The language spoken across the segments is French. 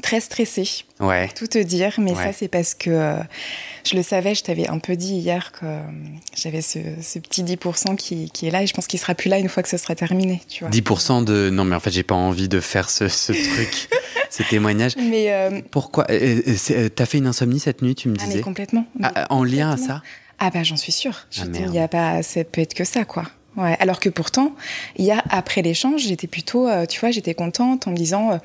très stressée. Ouais. Tout te dire, mais ça, c'est parce que euh, je le savais, je t'avais un peu dit hier que euh, j'avais ce, petit 10% qui, est là et je pense qu'il sera plus là une fois que ce sera terminé. Tu vois. 10% de. Non, mais en fait, j'ai pas envie de faire ce, truc, ce témoignage. Mais. Pourquoi T'as fait une insomnie cette nuit, tu me ah, disais? complètement. Ah, en lien à ça? Ah, bah, j'en suis sûre. Ah, il y a pas. Ça peut être que ça, quoi. Ouais, alors que pourtant, il y a après l'échange, j'étais plutôt, euh, tu vois, j'étais contente en me disant, euh,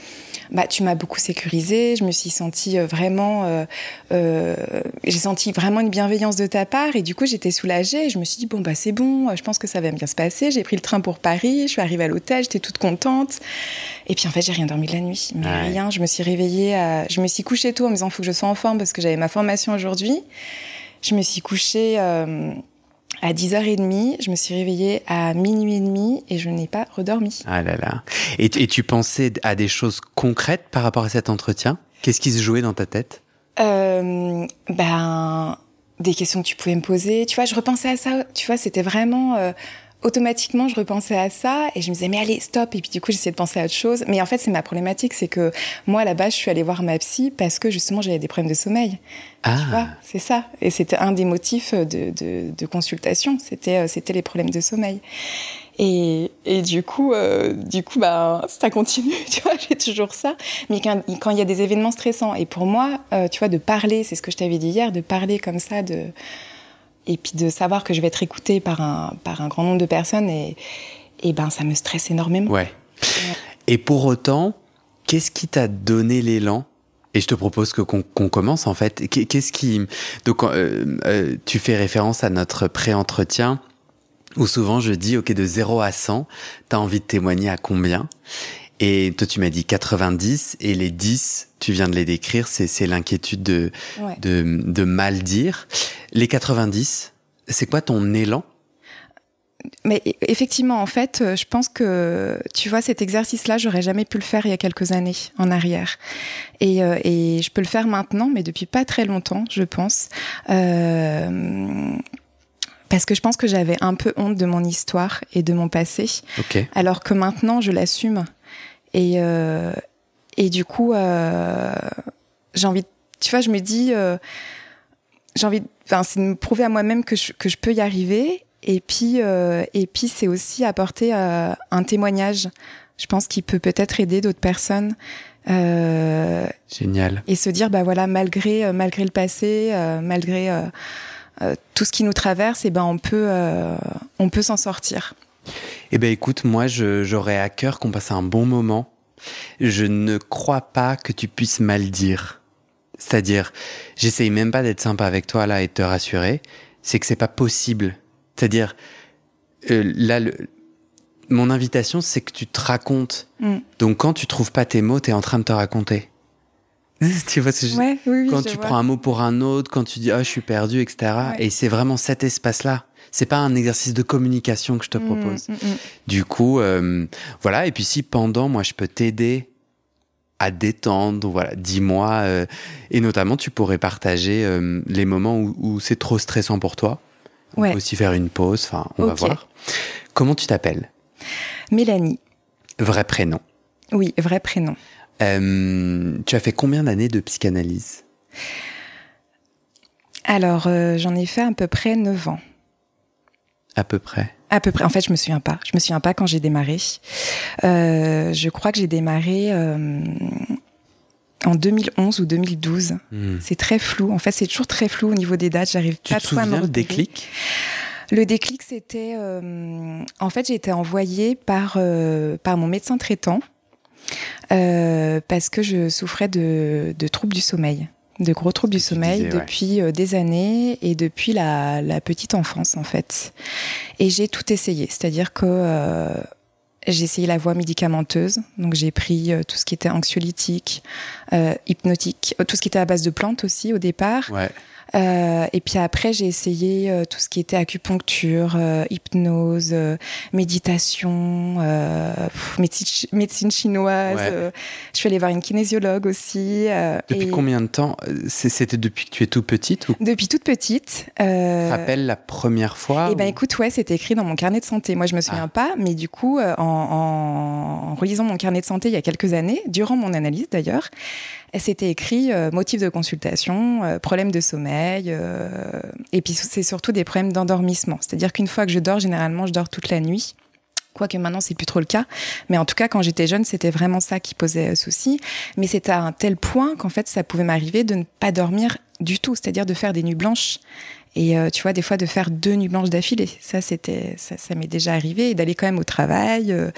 bah, tu m'as beaucoup sécurisée, je me suis sentie euh, vraiment, j'ai senti vraiment une bienveillance de ta part et du coup j'étais soulagée. je me suis dit bon bah c'est bon, je pense que ça va bien se passer. J'ai pris le train pour Paris, je suis arrivée à l'hôtel, j'étais toute contente. Et puis en fait j'ai rien dormi de la nuit, mais rien. Je me suis réveillée, je me suis couchée tôt en me disant faut que je sois en forme parce que j'avais ma formation aujourd'hui. Je me suis couchée à 10h30, je me suis réveillée à minuit et demi et je n'ai pas redormi. Ah là là. Et, tu pensais à des choses concrètes par rapport à cet entretien? Qu'est-ce qui se jouait dans ta tête? Euh, Ben, des questions que tu pouvais me poser. Tu vois, je repensais à ça. Tu vois, c'était vraiment. Euh, automatiquement, je repensais à ça et je me disais, mais allez, stop. Et puis du coup, j'essayais de penser à autre chose. Mais en fait, c'est ma problématique, c'est que moi, à la base, je suis allée voir ma psy parce que justement, j'avais des problèmes de sommeil. Ah. Tu vois, c'est ça. Et c'était un des motifs de, de, de consultation. C'était, euh, c'était les problèmes de sommeil. Et, et du coup, euh, du coup, bah, ça continue, tu vois, j'ai toujours ça. Mais quand, quand, il y a des événements stressants, et pour moi, euh, tu vois, de parler, c'est ce que je t'avais dit hier, de parler comme ça, de, et puis de savoir que je vais être écoutée par un, par un grand nombre de personnes, et, et ben ça me stresse énormément. Ouais. Et pour autant, qu'est-ce qui t'a donné l'élan? Et je te propose que qu'on commence en fait. Qu'est-ce qui donc euh, euh, tu fais référence à notre pré-entretien où souvent je dis ok de 0 à 100, t'as envie de témoigner à combien? Et toi tu m'as dit 90 et les 10, tu viens de les décrire, c'est l'inquiétude de, de de mal dire. Les 90, c'est quoi ton élan? Mais e, effectivement, en fait, euh, je pense que, tu vois, cet exercice-là, j'aurais jamais pu le faire il y a quelques années en arrière. Et, euh, et je peux le faire maintenant, mais depuis pas très longtemps, je pense. Euh, parce que je pense que j'avais un peu honte de mon histoire et de mon passé. Alors que maintenant, je l'assume. Et, euh, et du coup, euh, j'ai envie, tu vois, je me dis, j'ai envie, enfin, c'est de me prouver à moi-même que je, que je peux y arriver. Et puis, euh, et puis c'est aussi apporter euh, un témoignage. Je pense qu'il peut peut-être aider d'autres personnes. Euh, Génial. Et se dire, bah voilà, malgré euh, malgré le passé, euh, malgré tout ce qui nous traverse, et eh ben on peut on peut s'en sortir. Eh ben écoute, moi j'aurais à cœur qu'on passe un bon moment. Je ne crois pas que tu puisses mal dire. C'est-à-dire, j'essaye même pas d'être sympa avec toi là et de te rassurer. C'est que c'est pas possible. C'est-à-dire, euh, là, le, mon invitation, c'est que tu te racontes. Mm. Donc, quand tu trouves pas tes mots, tu es en train de te raconter. tu vois, ouais, oui, quand tu prends un mot pour un autre, quand tu dis oh je suis perdu, etc. Et c'est vraiment cet espace-là. C'est pas un exercice de communication que je te mm, propose. Mm, du coup, euh, voilà. Et puis si pendant, moi, je peux t'aider à détendre, voilà, dis-moi. Euh, et notamment, tu pourrais partager euh, les moments où, où c'est trop stressant pour toi. On peut aussi faire une pause, enfin, on va voir. Comment tu t'appelles? Mélanie. Vrai prénom Oui, vrai prénom. Tu as fait combien d'années de psychanalyse? Alors, euh, j'en ai fait à peu près 9 ans. À peu près À peu près. En fait, je me souviens pas. Je me souviens pas quand j'ai démarré. Euh, je crois que j'ai démarré euh, en 2011 ou 2012. Hmm. C'est très flou. En fait, c'est toujours très flou au niveau des dates. J'arrive pas trop à me souviens le déclic Le déclic, c'était. euh, en fait, j'ai été envoyée par, par mon médecin traitant parce que je souffrais de, de troubles du sommeil, de gros troubles du sommeil disais, depuis euh, des années et depuis la, la petite enfance, en fait. Et j'ai tout essayé, c'est-à-dire que. J'ai essayé la voie médicamenteuse, donc j'ai pris euh, tout ce qui était anxiolytique, euh, hypnotique, euh, tout ce qui était à base de plantes aussi au départ. Ouais. Euh, et puis après, j'ai essayé euh, tout ce qui était acupuncture, euh, hypnose, méditation, pff, médecine, chi- médecine chinoise. Ouais. je suis allée voir une kinésiologue aussi. Depuis et combien de temps C'était depuis que tu es tout petite ou? Depuis toute petite. Euh, te rappelles la première fois eh ben ou- écoute, ouais, c'était écrit dans mon carnet de santé. Moi, je me souviens Ah. pas, mais du coup, en, en, relisant mon carnet de santé il y a quelques années, durant mon analyse d'ailleurs, c'était écrit euh, motif de consultation, euh, problème de sommeil, euh, et puis c'est surtout des problèmes d'endormissement. C'est-à-dire qu'une fois que je dors, généralement, je dors toute la nuit. Quoique maintenant, c'est plus trop le cas. Mais en tout cas, quand j'étais jeune, c'était vraiment ça qui posait euh, souci. Mais c'était à un tel point qu'en fait, ça pouvait m'arriver de ne pas dormir du tout, c'est-à-dire de faire des nuits blanches. Et euh, tu vois, des fois, de faire deux nuits blanches d'affilée. Ça, c'était, ça, ça m'est déjà arrivé. Et d'aller quand même au travail. euh.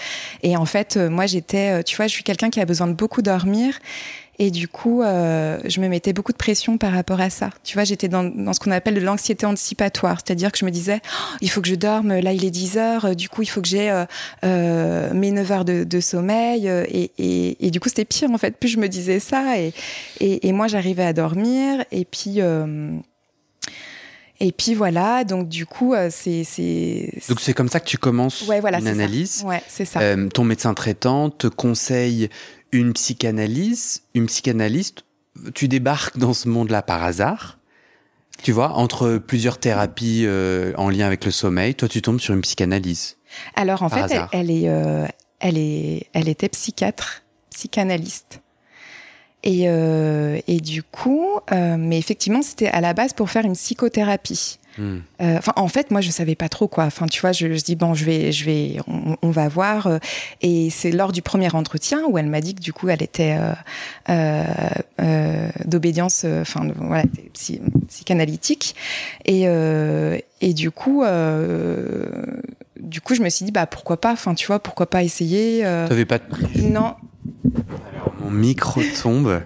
et en fait, euh, moi, j'étais, euh, tu vois, je suis quelqu'un qui a besoin de beaucoup dormir. Et du coup, je me mettais beaucoup de pression par rapport à ça. Tu vois, j'étais dans, dans ce qu'on appelle de l'anxiété anticipatoire. C'est-à-dire que je me disais, Oh, il faut que je dorme, là il est 10 heures, du coup il faut que j'ai mes 9 heures de, sommeil. Et, et, et du coup, c'était pire en fait. Plus je me disais ça. Et, et, et moi, j'arrivais à dormir. Et puis... euh, et puis voilà, donc du coup, euh, c'est... c'est Donc c'est comme ça que tu commences ouais, voilà, une c'est ça. analyse. Ouais, c'est ça. Euh, ton médecin traitant te conseille une psychanalyse, une psychanalyste. Tu débarques dans ce monde-là par hasard. Tu vois, entre plusieurs thérapies euh, en lien avec le sommeil, toi tu tombes sur une psychanalyse. Alors en fait, elle, elle est, euh, elle est, elle était psychiatre, psychanalyste. Et, euh, et du coup, euh, mais effectivement, c'était à la base pour faire une psychothérapie. Hmm. Euh, Enfin, en fait, moi, je savais pas trop quoi. Enfin, tu vois, je, je dis bon, je vais, je vais, on, on va voir. Et c'est lors du premier entretien où elle m'a dit que du coup, elle était euh, euh, d'obédience, enfin, voilà, psy- psychanalytique. Et euh, et du coup, euh, du coup, je me suis dit bah pourquoi pas? Enfin, tu vois, pourquoi pas essayer. T'avais pas de non, Mon micro tombe.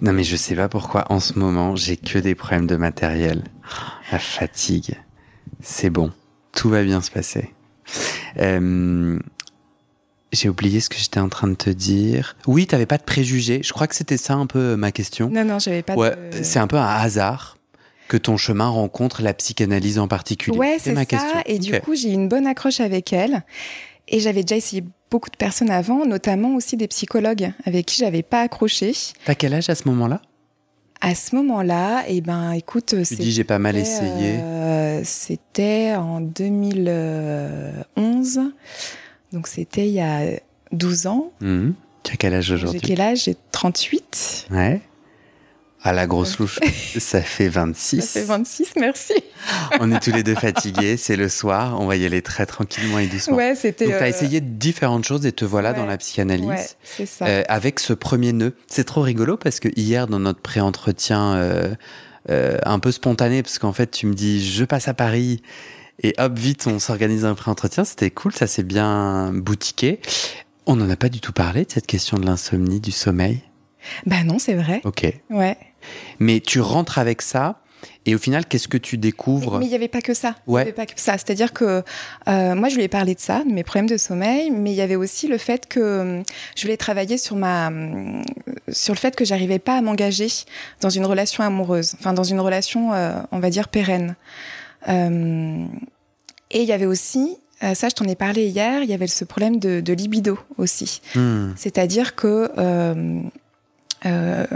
Non mais je sais pas pourquoi en ce moment j'ai que des problèmes de matériel. La fatigue. C'est bon. Tout va bien se passer. Euh, j'ai oublié ce que j'étais en train de te dire. Oui, t'avais pas de préjugés. Je crois que c'était ça un peu ma question. non, non, j'avais pas. ouais, de... c'est un peu un hasard que ton chemin rencontre la psychanalyse en particulier. Ouais, c'est ma ça. question. Et du coup, j'ai une bonne accroche avec elle. Et j'avais déjà essayé beaucoup de personnes avant, notamment aussi des psychologues avec qui j'avais pas accroché. T'as quel âge à ce moment-là? À ce moment-là, eh ben, écoute, Tu dis j'ai pas mal essayé. euh, c'était en 2011. Donc c'était il y a 12 ans. Mhm. Tu as quel âge J'ai aujourd'hui? quel âge? J'ai 38. Ouais. À la grosse louche, ça fait 26. Ça fait 26, merci. On est tous les deux fatigués, c'est le soir, on va y aller très tranquillement et doucement. Ouais, c'était. Donc, tu as euh, essayé différentes choses et te voilà ouais, dans la psychanalyse. Ouais, c'est ça. euh, avec ce premier nœud. C'est trop rigolo parce que hier, dans notre pré-entretien euh, euh, un peu spontané, parce qu'en fait, tu me dis, je passe à Paris et hop, vite, on s'organise un pré-entretien. C'était cool, ça s'est bien boutiqué. On n'en a pas du tout parlé de cette question de l'insomnie, du sommeil? Bah non, c'est vrai. Ok. Ouais. Mais tu rentres avec ça et au final, qu'est-ce que tu découvres? Mais il n'y avait pas que ça. Il Ouais. avait pas que ça. C'est-à-dire que euh, moi, je lui ai parlé de ça, de mes problèmes de sommeil, mais il y avait aussi le fait que je voulais travailler sur ma, sur le fait que j'arrivais pas à m'engager dans une relation amoureuse, enfin dans une relation, euh, on va dire pérenne. Euh, et il y avait aussi, euh, ça, je t'en ai parlé hier, il y avait ce problème de, de libido aussi. Hmm. C'est-à-dire que euh, euh,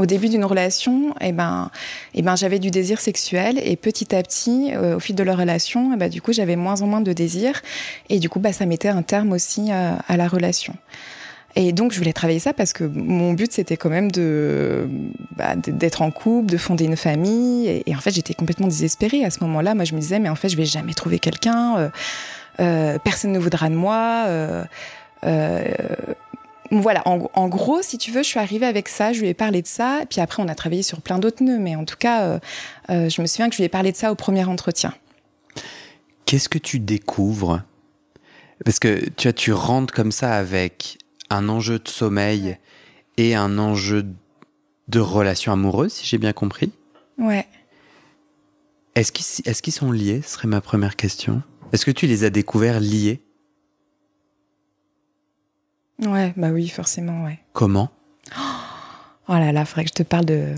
au début d'une relation, eh ben, eh ben, j'avais du désir sexuel et petit à petit, euh, au fil de la relation, eh ben, du coup, j'avais moins en moins de désir et du coup, bah, ça mettait un terme aussi euh, à la relation. Et donc, je voulais travailler ça parce que mon but, c'était quand même de bah, d'être en couple, de fonder une famille. Et, en fait, j'étais complètement désespérée à ce moment-là. Moi, je me disais, mais en fait, je vais jamais trouver quelqu'un. Euh, euh, personne ne voudra de moi. Euh, euh voilà, en, en, gros, si tu veux, je suis arrivée avec ça, je lui ai parlé de ça, puis après on a travaillé sur plein d'autres nœuds, mais en tout cas, euh, euh, je me souviens que je lui ai parlé de ça au premier entretien. Qu'est-ce que tu découvres? Parce que tu vois, tu rentres comme ça avec un enjeu de sommeil et un enjeu de relation amoureuse, si j'ai bien compris. Ouais. Est-ce qu'ils est sont liés? Ce serait ma première question. Est-ce que tu les as découverts liés? Ouais, bah oui, forcément, ouais. Comment? Oh là là, faudrait que je te parle de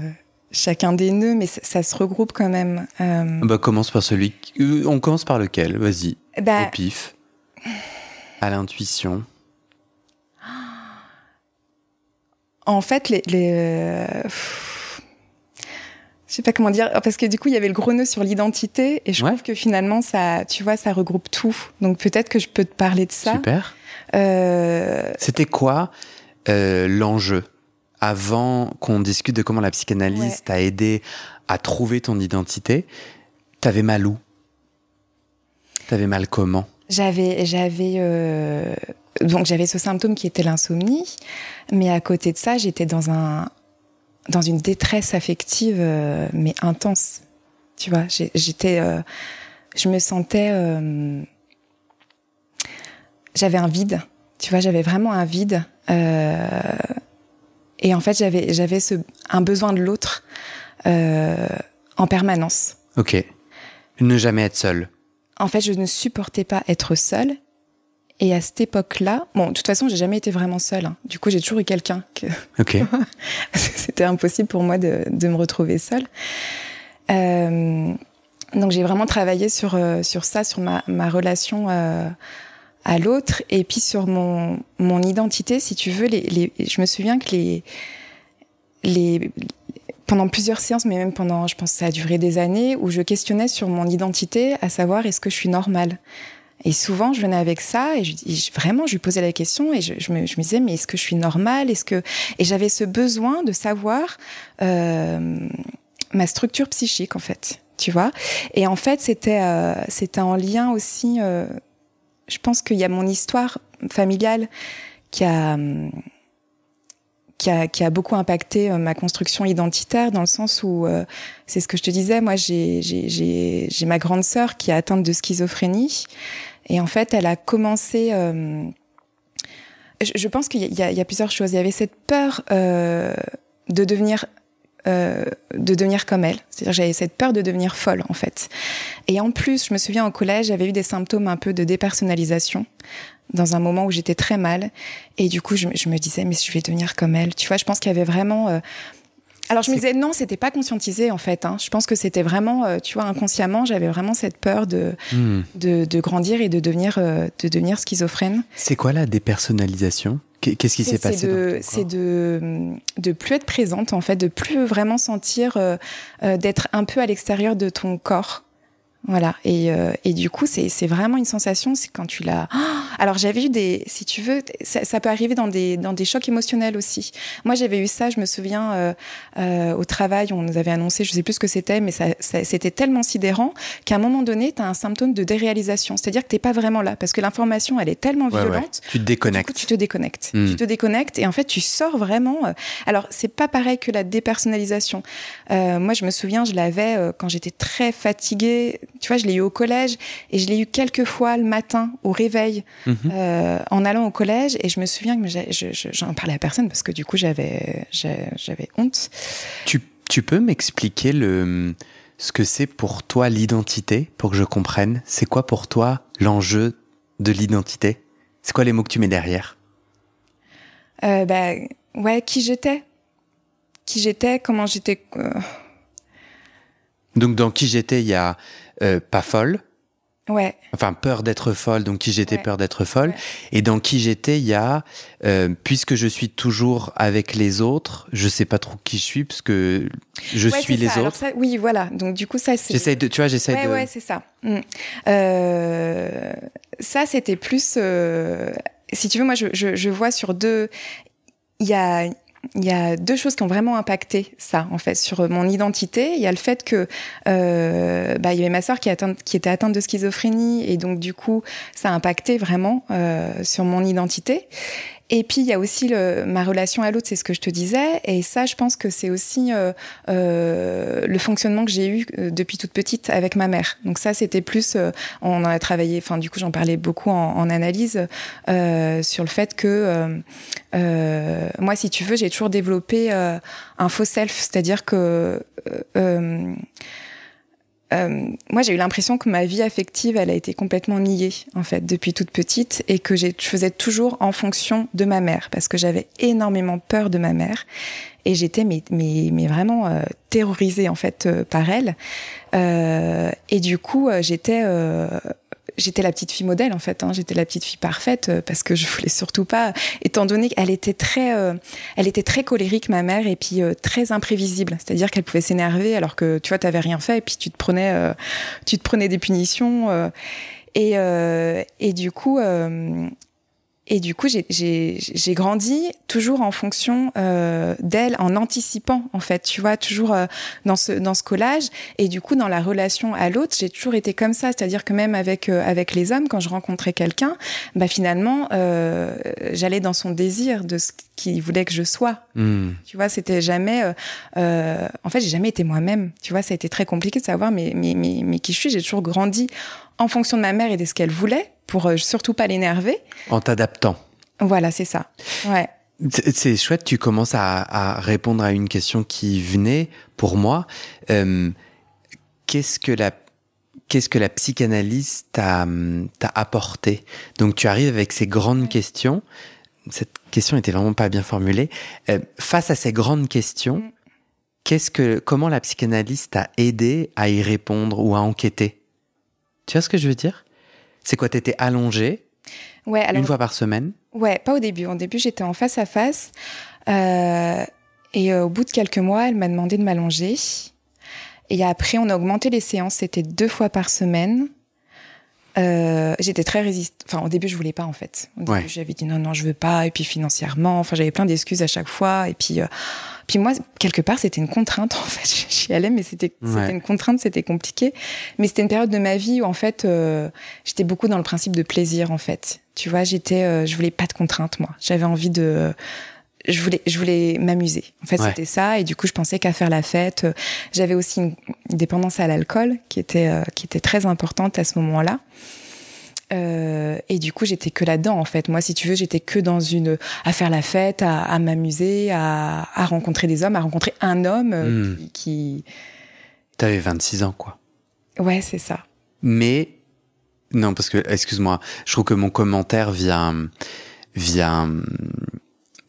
chacun des nœuds, mais ça, se regroupe quand même. Euh... Bah commence par celui. Euh, on commence par lequel? Vas-y. Bah... Au pif. À l'intuition. En fait, les. les euh... Je sais pas comment dire, parce que du coup, il y avait le gros nœud sur l'identité, et je trouve que finalement, ça, tu vois, ça regroupe tout. Donc peut-être que je peux te parler de ça. Super. Euh... C'était quoi euh, l'enjeu avant qu'on discute de comment la psychanalyse t'a aidé à trouver ton identité? T'avais mal où? T'avais mal comment? J'avais, j'avais euh, donc j'avais ce symptôme qui était l'insomnie, mais à côté de ça, j'étais dans un dans une détresse affective euh, mais intense. Tu vois, j'étais, euh, je me sentais, euh, j'avais un vide. Tu vois, j'avais vraiment un vide. et en fait, j'avais j'avais ce un besoin de l'autre en permanence. Ok. Ne jamais être seul. En fait, je ne supportais pas être seule et à cette époque-là, bon, de toute façon, j'ai jamais été vraiment seule. Hein. Du coup, j'ai toujours eu quelqu'un. Que... Ok. C'était impossible pour moi de, de me retrouver seule. Euh, donc, j'ai vraiment travaillé sur euh, sur ça, sur ma, ma relation euh, à l'autre, et puis sur mon mon identité, si tu veux. Les, les, je me souviens que les les pendant plusieurs séances, mais même pendant, je pense, que ça a duré des années, où je questionnais sur mon identité, à savoir est-ce que je suis normale? Et souvent, je venais avec ça et je, vraiment, je lui posais la question et je, je, me, je me, disais, mais est-ce que je suis normale? Est-ce que et j'avais ce besoin de savoir euh, ma structure psychique en fait, tu vois? Et en fait, c'était euh, c'était en lien aussi. Euh, je pense qu'il y a mon histoire familiale qui a qui a, qui a, beaucoup impacté euh, ma construction identitaire dans le sens où euh, c'est ce que je te disais moi j'ai ma grande sœur qui est atteinte de schizophrénie et en fait, elle a commencé. Euh, je, pense qu'il y, y, a plusieurs choses. Il y avait cette peur euh, de devenir euh, de devenir comme elle. C'est-à-dire j'avais cette peur de devenir folle en fait. Et en plus, je me souviens au collège, j'avais eu des symptômes un peu de dépersonnalisation dans un moment où j'étais très mal. Et du coup, je, je, me disais mais je vais devenir comme elle. Tu vois, je pense qu'il y avait vraiment euh, alors je me disais non, c'était pas conscientisé en fait. Hein. Je pense que c'était vraiment, euh, tu vois, inconsciemment, j'avais vraiment cette peur de, hmm. de, de, grandir et de devenir, euh, de devenir schizophrène. C'est quoi la dépersonnalisation? Qu'est-ce qui s'est passé C'est de, de plus être présente en fait, de plus vraiment sentir euh, d'être un peu à l'extérieur de ton corps. Voilà. Et, euh, et du coup, c'est vraiment une sensation, c'est quand tu l'as. Alors j'avais eu des, si tu veux, ça, ça, peut arriver dans des dans des chocs émotionnels aussi. Moi, j'avais eu ça. Je me souviens euh, euh, au travail, on nous avait annoncé, je sais plus ce que c'était, mais ça, ça c'était tellement sidérant qu'à un moment donné, tu as un symptôme de déréalisation, c'est-à-dire que t'es pas vraiment là parce que l'information, elle est tellement violente. Tu te déconnectes. Coup, tu te déconnectes. Hmm. Tu te déconnectes et en fait, tu sors vraiment. Euh, alors c'est pas pareil que la dépersonnalisation. Euh, moi, je me souviens, je l'avais euh, quand j'étais très fatiguée tu vois, je l'ai eu au collège et je l'ai eu quelques fois le matin au réveil mhm. euh, en allant au collège. Et je me souviens que j'en parlais à personne parce que du coup, j'avais j'avais honte. Tu, tu peux m'expliquer le ce que c'est pour toi l'identité, pour que je comprenne? C'est quoi pour toi l'enjeu de l'identité? C'est quoi les mots que tu mets derrière? Euh, bah, ouais, qui j'étais, qui j'étais, comment j'étais. Euh. Donc dans qui j'étais, il y a euh, pas folle. Ouais. Enfin, peur d'être folle, donc qui j'étais, peur d'être folle. Et dans qui j'étais, il y a, euh, puisque je suis toujours avec les autres, je sais pas trop qui je suis, parce que je suis les autres. oui, voilà. Donc du coup, ça, c'est. J'essaie de, tu vois, j'essaie de. Ouais, c'est ça. Mm. Euh, ça, c'était plus. si tu veux, moi, je, je, je vois sur deux. Il y a, il y a deux choses qui ont vraiment impacté ça, en fait, sur mon identité. Il y a le fait que euh, bah, il y avait ma sœur qui, qui, était atteinte de schizophrénie, et donc du coup, ça a impacté vraiment euh, sur mon identité. Et puis il y a aussi le, ma relation à l'autre, c'est ce que je te disais. Et ça, je pense que c'est aussi euh, euh, le fonctionnement que j'ai eu euh, depuis toute petite avec ma mère. Donc ça, c'était plus, euh, on en a travaillé. Enfin, du coup, j'en parlais beaucoup en, en analyse euh, sur le fait que moi, si tu veux, j'ai toujours développé un faux self, c'est-à-dire que euh, moi, j'ai eu l'impression que ma vie affective, elle a été complètement niée, en fait, depuis toute petite, et que je faisais toujours en fonction de ma mère, parce que j'avais énormément peur de ma mère, et j'étais mais, mais, mais vraiment euh, terrorisée, en fait, euh, par elle. Euh, et du coup, j'étais j'étais la petite fille modèle en fait. Hein. J'étais la petite fille parfaite euh, parce que je voulais surtout pas, étant donné qu'elle était très, euh, elle était très colérique ma mère et puis euh, très imprévisible. C'est-à-dire qu'elle pouvait s'énerver alors que tu vois t'avais rien fait et puis tu te prenais, euh, tu te prenais des punitions euh, et et du coup et du coup, j'ai grandi toujours en fonction euh, d'elle, en anticipant, en fait, tu vois, toujours euh, dans, ce, dans ce collage. Et du coup, dans la relation à l'autre, j'ai toujours été comme ça. C'est-à-dire que même avec, euh, avec les hommes, quand je rencontrais quelqu'un, bah, finalement, euh, j'allais dans son désir de ce qu'il voulait que je sois. Hmm. Tu vois, c'était jamais... euh, euh, en fait, j'ai jamais été moi-même. Tu vois, ça a été très compliqué de savoir mais, mais, mais, mais qui je suis. J'ai toujours grandi en fonction de ma mère et de ce qu'elle voulait, pour euh, surtout pas l'énerver. En t'adaptant. Voilà, c'est ça. Ouais. C'est chouette, tu commences à, à répondre à une question qui venait pour moi. Euh, Qu'est-ce que la qu'est-ce que la psychanalyse t'a apporté? Donc tu arrives avec ces grandes questions. Cette question était vraiment pas bien formulée. Euh, face à ces grandes questions, Mm. qu'est-ce que comment la psychanalyse t'a aidé à y répondre ou à enquêter? Tu vois ce que je veux dire? C'est quoi T'étais allongé Ouais, alors, une fois par semaine? Ouais, pas au début. Au début, j'étais en face à face. Euh, et euh, au bout de quelques mois, elle m'a demandé de m'allonger. Et après, on a augmenté les séances. C'était deux fois par semaine. Euh, j'étais très résistante. Enfin, au début, je voulais pas en fait. Ouais. j'avais dit non, non, je veux pas. Et puis financièrement, enfin, j'avais plein d'excuses à chaque fois. Et puis, euh, puis moi, quelque part, c'était une contrainte en fait. J'y allais, mais c'était Ouais. une contrainte, c'était compliqué. Mais c'était une période de ma vie où en fait, euh, j'étais beaucoup dans le principe de plaisir en fait. Tu vois, j'étais, euh, je voulais pas de contraintes moi. J'avais envie de je voulais, je voulais m'amuser. En fait, Ouais. c'était ça. Et du coup, je pensais qu'à faire la fête. Euh, J'avais aussi une dépendance à l'alcool qui était, euh, qui était très importante à ce moment-là. Euh, et du coup, j'étais que là-dedans, en fait. Moi, si tu veux, j'étais que dans une, à faire la fête, à, à m'amuser, à, à rencontrer des hommes, à rencontrer un homme euh, Mm. qui, qui- T'avais 26 ans, quoi. ouais, c'est ça. Mais non, parce que excuse-moi, je trouve que mon commentaire vient vient hum,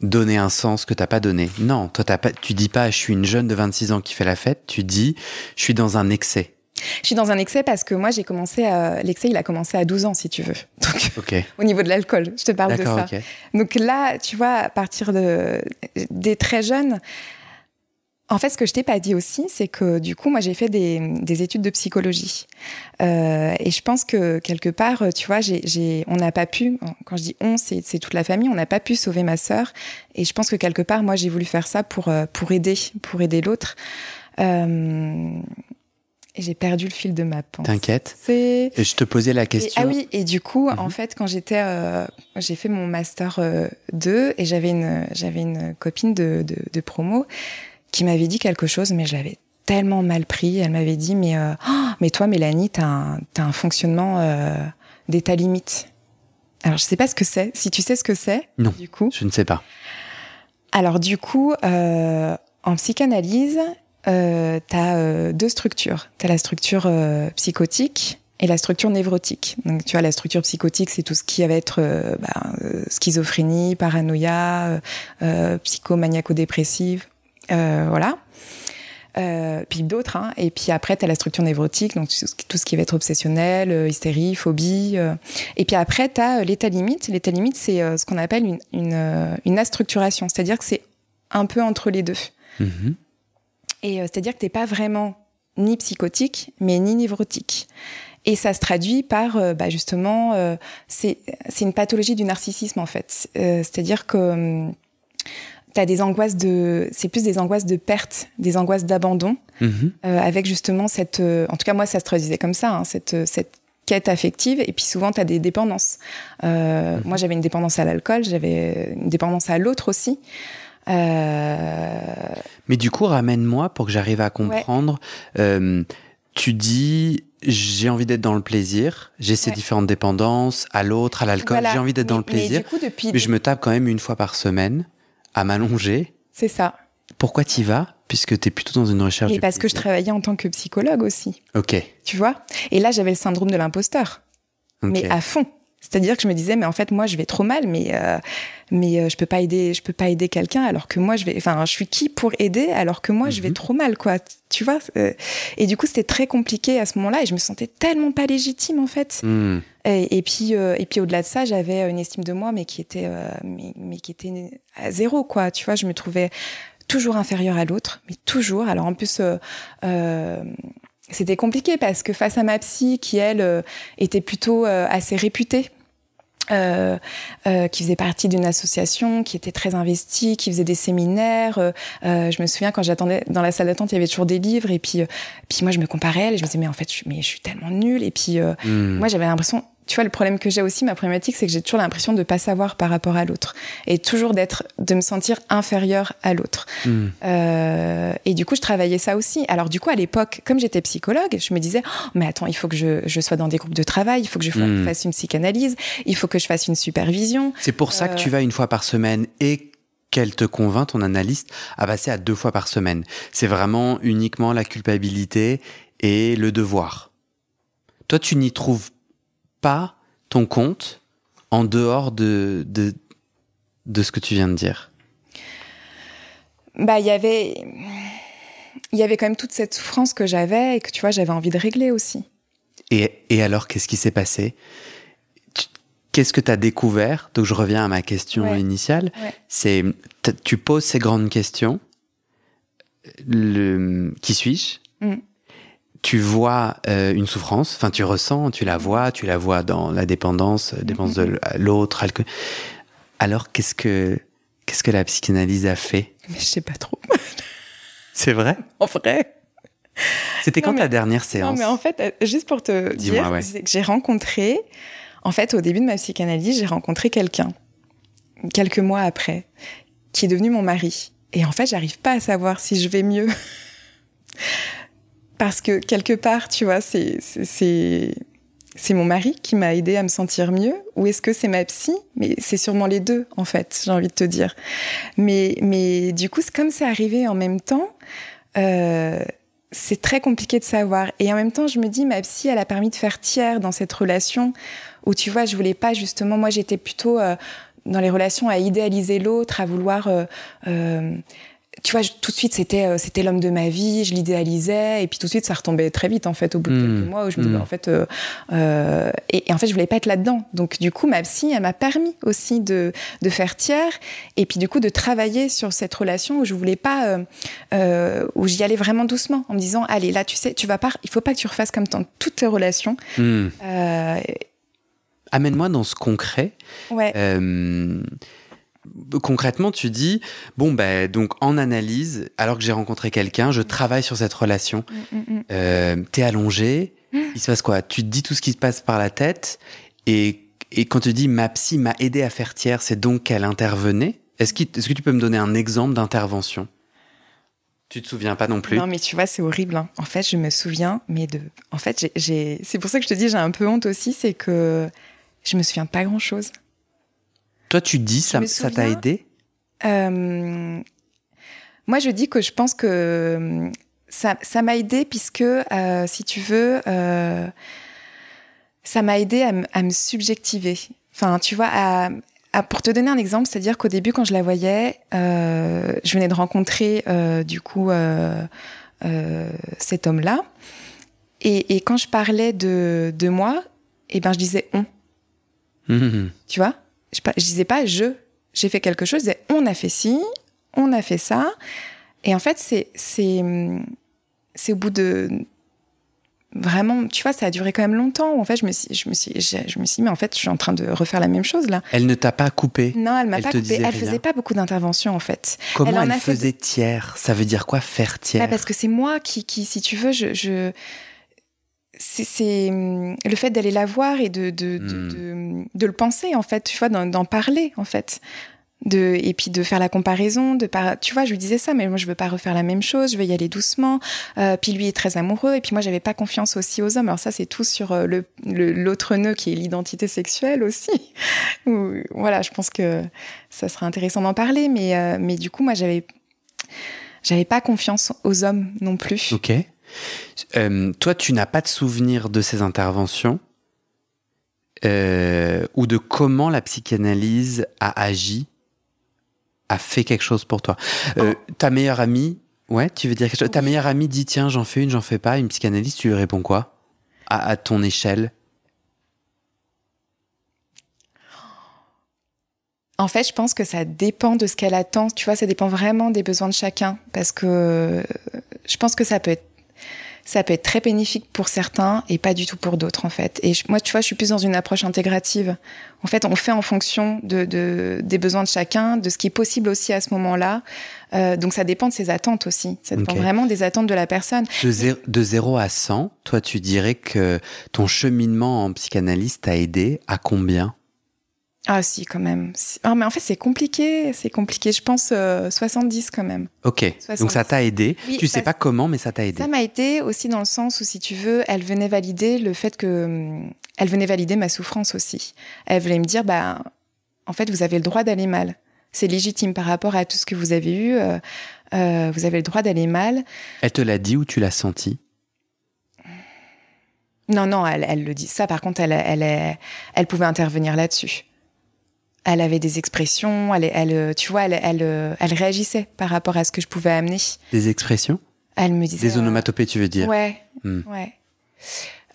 donner un sens que t'as pas donné. Non, toi t'as pas, tu dis pas je suis une jeune de 26 ans qui fait la fête. Tu dis je suis dans un excès. Je suis dans un excès parce que moi, j'ai commencé à, l'excès, il a commencé à 12 ans, si tu veux. Donc, au niveau de l'alcool, je te parle de ça. Donc là, tu vois, à partir de, des très jeunes, en fait, ce que je t'ai pas dit aussi, c'est que du coup, moi, j'ai fait des, des études de psychologie. Euh, et je pense que quelque part, tu vois, on n'a pas pu, quand je dis on, c'est, toute la famille, on n'a pas pu sauver ma sœur. Et je pense que quelque part, moi, j'ai voulu faire ça pour, euh, pour aider, pour aider l'autre. Euh, et j'ai perdu le fil de ma pensée. T'inquiète. C'est... Et je te posais la Et- question. ah oui, et du coup, Mhm. en fait, quand j'étais, euh, j'ai fait mon master euh, 2 et j'avais une, j'avais une copine de, de, de promo qui m'avait dit quelque chose, mais je l'avais tellement mal pris. Elle m'avait dit, mais, euh, Oh, mais toi, Mélanie, t'as un, t'as un fonctionnement euh, d'état limite. Alors, je sais pas ce que c'est. Si tu sais ce que c'est, Non. du coup. Je ne sais pas. Alors, du coup, euh, en psychanalyse, euh, tu as deux structures. Tu as la structure euh, psychotique et la structure névrotique. Donc, tu as la structure psychotique, c'est tout ce qui va être euh, bah, euh, schizophrénie, paranoïa, euh, euh, psychomaniaco-dépressive, euh, voilà. Euh, puis d'autres, hein. et puis après tu as la structure névrotique, donc tout ce qui- va être obsessionnel, euh, hystérie, phobie. euh. Et puis après tu as l'état limite. L'état limite, c'est euh, ce qu'on appelle une, une, euh, une astructuration, c'est-à-dire que c'est un peu entre les deux. Mhm. Et euh, c'est-à-dire que t'es pas vraiment ni psychotique, mais ni névrotique. Et ça se traduit par, euh, bah justement, euh, c'est une pathologie du narcissisme en fait. Euh, C'est-à-dire que hum, tu as des angoisses de, c'est plus des angoisses de perte, des angoisses d'abandon, Mhm. euh, avec justement cette, euh, en tout cas moi ça se traduisait comme ça, hein, cette, euh, cette quête affective. Et puis souvent tu as des dépendances. Euh, Moi j'avais une dépendance à l'alcool, j'avais une dépendance à l'autre aussi. Mais du coup, ramène-moi pour que j'arrive à comprendre. Tu dis, j'ai envie d'être dans le plaisir, j'ai ces Ouais. différentes dépendances, à l'autre, à l'alcool, voilà. j'ai envie d'être dans le Mais- mais plaisir, du coup, depuis, mais je me tape quand même une fois par semaine à m'allonger. c'est ça. Pourquoi t'y vas Puisque t'es plutôt dans une recherche Et du parce que je travaillais en tant que psychologue aussi, Ok. tu vois? Et là j'avais le syndrome de l'imposteur. mais à fond. C'est-à-dire que je me disais, mais en fait, moi, je vais trop mal, mais euh, mais euh, je peux pas aider, je peux pas aider quelqu'un alors que moi, je vais, enfin, je suis qui pour aider alors que moi, je vais Mhm. trop mal, quoi. Tu vois? Euh, Et du coup, c'était très compliqué à ce moment-là, et je me sentais tellement pas légitime, en fait. Hmm. Et, et puis, euh, et puis au-delà de ça, j'avais une estime de moi, mais qui était, euh, mais, mais qui était à zéro, quoi. Tu vois, je me trouvais toujours inférieure à l'autre, mais toujours. Alors en plus. euh, euh, c'était compliqué parce que face à ma psy qui elle euh, était plutôt euh, assez réputée euh, euh, qui faisait partie d'une association, qui était très investie, qui faisait des séminaires. Euh, je me souviens quand j'attendais dans la salle d'attente, il y avait toujours des livres et puis, euh, puis moi je me comparais à elle et je me disais mais en fait je, suis- mais je suis tellement nulle et puis euh, Hmm. moi j'avais l'impression, tu vois le problème que j'ai aussi, ma problématique c'est que j'ai toujours l'impression de pas savoir par rapport à l'autre et toujours d'être, de me sentir inférieure à l'autre. Hmm. Euh, et du coup, je travaillais ça aussi. Alors, du coup, à l'époque, comme j'étais psychologue, je me disais, Oh, mais attends, il faut que je, je sois dans des groupes de travail, il faut que je fa- Mm. fasse une psychanalyse, il faut que je fasse une supervision. C'est pour ça que Euh, tu vas une fois par semaine et qu'elle te convainc, ton analyste, à passer à deux fois par semaine. C'est vraiment uniquement la culpabilité et le devoir. Toi, tu n'y trouves pas ton compte en dehors de, de, de ce que tu viens de dire. Bah, il y avait, il y avait quand même toute cette souffrance que j'avais et que tu vois, j'avais envie de régler aussi. Et, et alors, qu'est-ce qui s'est passé? Qu'est-ce que tu as découvert? Donc, je reviens à ma question Ouais. initiale. Ouais. C'est, tu poses ces grandes questions. Le, qui suis-je? Mm. Tu vois euh, une souffrance, enfin tu ressens, tu la vois, tu la vois dans la dépendance, dépendance de l'autre. alcool. Alors qu'est-ce que qu'est-ce que la psychanalyse a fait? Mais je sais pas trop. C'est vrai? En vrai. C'était Non, quand mais- ta dernière Non, séance? mais en fait, euh, juste pour te dire, ouais. c'est que j'ai rencontré, en fait, au début de ma psychanalyse, j'ai rencontré quelqu'un, quelques mois après, qui est devenu mon mari. Et en fait, j'arrive pas à savoir si je vais mieux. Parce que quelque part, tu vois, c'est, c'est, mon mari qui m'a aidé à me sentir mieux, ou est-ce que c'est ma psy? Mais c'est sûrement les deux, en fait, j'ai envie de te dire. Mais, mais du coup, comme c'est arrivé en même temps, euh, c'est très compliqué de savoir. Et en même temps, je me dis, ma psy, elle a permis de faire tiers dans cette relation où, tu vois, je voulais pas justement, moi, j'étais plutôt euh, dans les relations à idéaliser l'autre, à vouloir. euh, tu vois, je- tout de suite, c'était euh, c'était l'homme de ma vie, je l'idéalisais, et puis tout de suite, ça retombait très vite, en fait, au bout de Mm. quelques mois, où je me disais, Mm. en fait, euh, euh, et, et en fait, je voulais pas être là-dedans. Donc, du coup, ma psy, elle m'a permis aussi de, de faire tiers, et puis du coup, de travailler sur cette relation où je voulais pas, où j'y allais vraiment doucement, en me disant, allez, là, tu sais, tu vas pas, il faut pas que tu refasses comme dans toutes tes relations. Euh, Amène-moi dans ce concret. ouais. Concrètement, tu dis bon ben donc en analyse, alors que j'ai rencontré quelqu'un, je travaille sur cette relation. Mm, mm, mm. Euh, T'es allongé, il se passe quoi? Tu te dis tout ce qui se passe par la tête et, et quand tu dis ma psy m'a aidé à faire tiers, c'est donc qu'elle intervenait? Est-ce est-ce que tu peux me donner un exemple d'intervention? Tu te souviens pas non plus? Non, mais tu vois, c'est horrible. hein. En fait, je me souviens, mais de. En fait, j'ai. C'est pour ça que je te dis, j'ai un peu honte aussi, c'est que je me souviens pas grand chose. Toi, tu dis ça ça t'a aidé? Euh, moi, je dis que je pense que euh, ça ça m'a aidé puisque, euh, si tu veux, euh, ça m'a aidé à, me- à me subjectiver. Enfin, tu vois, à, à- pour te donner un exemple, c'est-à-dire qu'au début, quand je la voyais, je venais de rencontrer du coup cet homme-là, et, et quand je parlais de, de moi, eh ben, je disais on. Mhm. Tu vois? Je, je disais pas je, j'ai fait quelque chose, je disais on a fait ci, on a fait ça. Et en fait, c'est, c'est, c'est au bout de vraiment, tu vois, ça a duré quand même longtemps. En fait, je me suis, je me suis, je, me suis dit, mais en fait, je suis en train de refaire la même chose là. Elle ne t'a pas coupé Non, elle m'a pas coupé. Elle faisait pas beaucoup d'interventions en fait. Comment elle, faisait tiers? Ça veut dire quoi faire tiers? bah, Parce que c'est moi qui, qui, si tu veux, je, je c'est hum, le fait d'aller la voir et de de, de, hmm. de, le penser en fait, tu vois, d'en parler en fait. De et puis de faire la comparaison de par tu vois je lui disais ça mais moi je veux pas refaire la même chose je veux y aller doucement. Euh, puis lui est très amoureux et puis moi j'avais pas confiance aussi aux hommes. Alors ça c'est tout sur euh, le l'autre nœud qui est l'identité sexuelle aussi. Voilà je pense que ça serait intéressant d'en parler mais euh, mais du coup moi j'avais j'avais pas confiance aux hommes non plus. Ok toi tu n'as pas de souvenir de ces interventions ou de comment la psychanalyse a agi a fait quelque chose pour toi? Euh, oh. Ta meilleure amie, ouais, tu veux dire quelque chose? Ta meilleure amie dit tiens, j'en fais une, j'en fais pas. Une psychanalyste, tu lui réponds quoi? À, ton échelle? En fait, je pense que ça dépend de ce qu'elle attend. Tu vois, ça dépend vraiment des besoins de chacun. Parce que je pense que ça peut être ça peut être très bénéfique pour certains et pas du tout pour d'autres en fait. Et moi, tu vois, je suis plus dans une approche intégrative. En fait, on fait en fonction de, de des besoins de chacun, de ce qui est possible aussi à ce moment-là. Euh, donc ça dépend de ses attentes aussi. Ça dépend vraiment des attentes de la personne. De, zéro, de 0 à 100, toi, tu dirais que ton cheminement en psychanalyse t'a aidé à combien? Ah si, quand même. Ah, mais en fait, c'est compliqué, c'est compliqué. Je pense 70 euh, quand même. Ok, donc ça t'a aidé. tu sais pas comment, mais ça t'a aidé. Ça m'a aidé aussi dans le sens où, si tu veux, elle venait valider le fait que... Hum, elle venait valider ma souffrance aussi. Elle voulait me dire, bah, en fait, vous avez le droit d'aller mal. C'est légitime par rapport à tout ce que vous avez eu. Euh, euh, vous avez le droit d'aller mal. Elle te l'a dit ou tu l'as senti? Non, non, elle, elle le dit. Ça, par contre, elle, elle, elle pouvait intervenir là-dessus elle avait des expressions, elle, elle tu vois, elle, elle, elle, réagissait par rapport à ce que je pouvais amener. Des expressions Elle me disait. Des onomatopées, tu veux dire Ouais, hmm. ouais.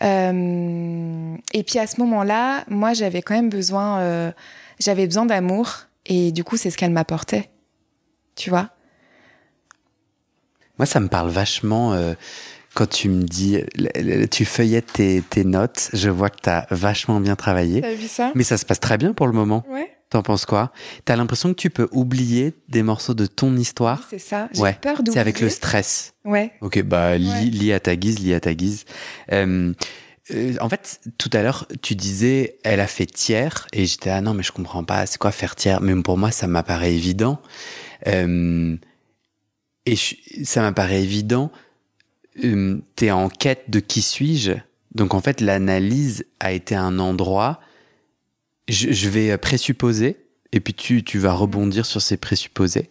Euh, et puis à ce moment-là, moi, j'avais quand même besoin, euh, j'avais besoin d'amour, et du coup, c'est ce qu'elle m'apportait, tu vois. Moi, ça me parle vachement. Euh, quand tu me dis, tu feuillettes tes, tes notes, je vois que tu as vachement bien travaillé. T'as vu ça? Mais ça se passe très bien pour le moment. Ouais. T'en penses quoi? T'as l'impression que tu peux oublier des morceaux de ton histoire? C'est ça. J'ai peur d'oublier. C'est avec le stress. Ouais. Ok, bah lis, à ta guise, lis à ta guise. Euh, euh, en fait, tout à l'heure, tu disais, elle a fait tiers, et j'étais ah non mais je comprends pas, c'est quoi faire tiers? Même pour moi, ça m'apparaît évident. Euh, et ça m'apparaît évident. T'es en quête de qui suis-je? Donc en fait, l'analyse a été un endroit je, vais euh, présupposer, et puis tu, tu vas rebondir sur ces présupposés.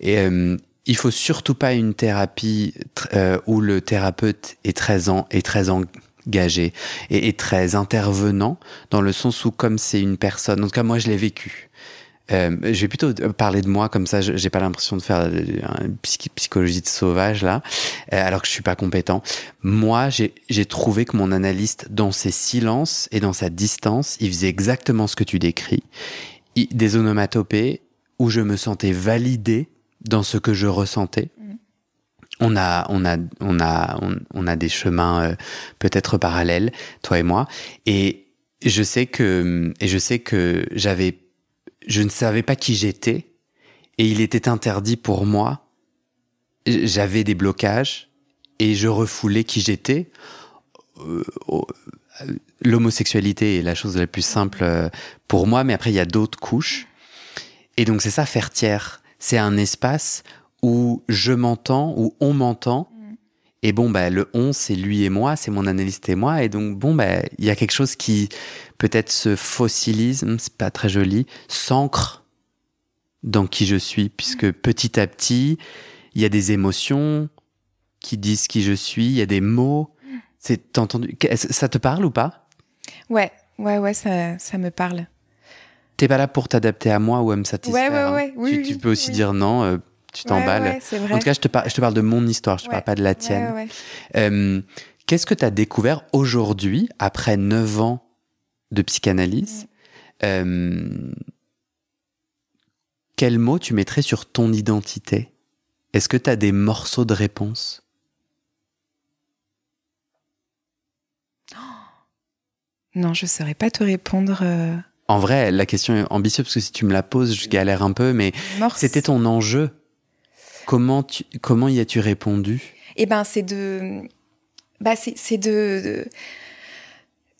Et euh, il faut surtout pas une thérapie euh, où le thérapeute est très, en, est très engagé et est très intervenant, dans le sens où comme c'est une personne, en tout cas moi je l'ai vécu, euh, je vais plutôt parler de moi comme ça. J'ai pas l'impression de faire une psychologie de sauvage là, euh, alors que je suis pas compétent. Moi, j'ai trouvé que mon analyste, dans ses silences et dans sa distance, il faisait exactement ce que tu décris. des onomatopées où je me sentais validé dans ce que je ressentais. Mm. On a, on a, on a, on, a des chemins euh, peut-être parallèles, toi et moi. Et je sais que, et je sais que j'avais je ne savais pas qui j'étais et il était interdit pour moi. J'avais des blocages et je refoulais qui j'étais. Euh, l'homosexualité est la chose la plus simple euh, pour moi, mais après il y a d'autres couches. Et donc c'est ça faire tiers. C'est un espace où je m'entends, où on m'entend. Mm. Et bon, bah, le on, c'est lui et moi, c'est mon analyste et moi. Et donc, bon, bah, il y a quelque chose qui, peut-être ce fossilisme, c'est pas très joli, s'ancre dans qui je suis, puisque petit à petit, il y a des émotions qui disent qui je suis, il y a des mots. C'est entendu. Ça te parle ou pas? Ouais, ouais, ouais, ça, ça me parle. T'es pas là pour t'adapter à moi ou à me satisfaire. Ouais, ouais, hein. Oui, tu, peux aussi dire non. Euh, tu t'emballes. Ouais, ouais, en tout cas, je te, parle de mon histoire, je ne te parle pas de la tienne. Euh, qu'est-ce que tu as découvert aujourd'hui, après 9 ans de psychanalyse mm. euh, Quel mot tu mettrais sur ton identité? Est-ce que tu as des morceaux de réponse? Oh non, je ne saurais pas te répondre. Euh. En vrai, la question est ambitieuse parce que si tu me la poses, je galère un peu, mais c'était ton enjeu. Comment, tu, comment y as-tu répondu? Eh ben, c'est de. Bah, c'est c'est de.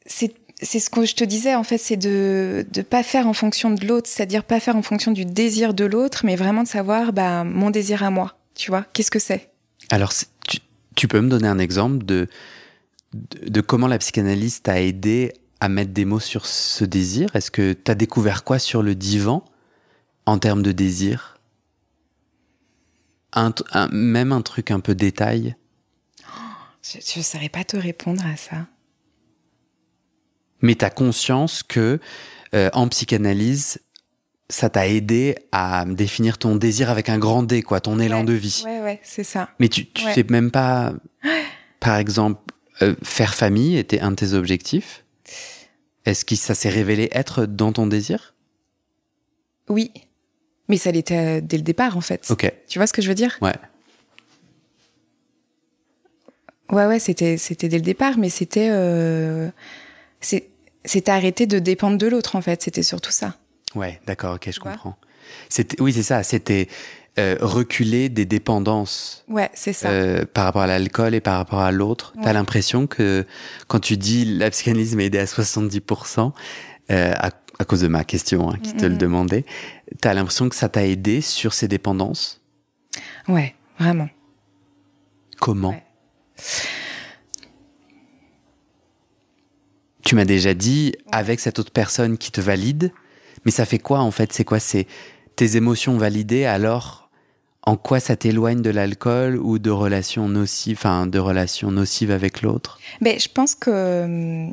C'est c'est ce que je te disais en fait, c'est de de pas faire en fonction de l'autre, c'est-à-dire pas faire en fonction du désir de l'autre, mais vraiment de savoir bah mon désir à moi. Tu vois, qu'est-ce que c'est? Alors, tu peux me donner un exemple de, de, de comment la psychanalyse t'a aidé à mettre des mots sur ce désir? Est-ce que tu as découvert quoi sur le divan en termes de désir? Un, Même un truc un peu détail Je ne saurais pas te répondre à ça. mais tu as conscience que euh, en psychanalyse, ça t'a aidé à définir ton désir avec un grand D, quoi, ton élan Ouais. de vie. Ouais, ouais, c'est ça. Mais tu, tu Ouais. sais même pas, par exemple, euh, faire famille était un de tes objectifs. Est-ce que ça s'est révélé être dans ton désir? Oui, mais ça l'était euh, dès le départ en fait. Ok, Tu vois ce que je veux dire? Ouais. Ouais, ouais, c'était c'était dès le départ, mais c'était euh, c'est- c'était arrêter de dépendre de l'autre en fait. C'était surtout ça. Ouais, d'accord, ok, je comprends. C'était, oui, c'est ça, c'était euh, reculer des dépendances Ouais, c'est ça. euh, par rapport à l'alcool et par rapport à l'autre. T'as Ouais. l'impression que quand tu dis la psychanalyse m'a aidé à 70%, euh, à, à cause de ma question hein, qui te le demandait, t'as l'impression que ça t'a aidé sur ces dépendances? Ouais, vraiment. Comment? Ouais. Tu m'as déjà dit avec cette autre personne qui te valide, mais ça fait quoi en fait? C'est quoi? C'est tes émotions validées alors en quoi ça t'éloigne de l'alcool ou de relations nocives, enfin de relations nocives avec l'autre? Mais je pense que hum,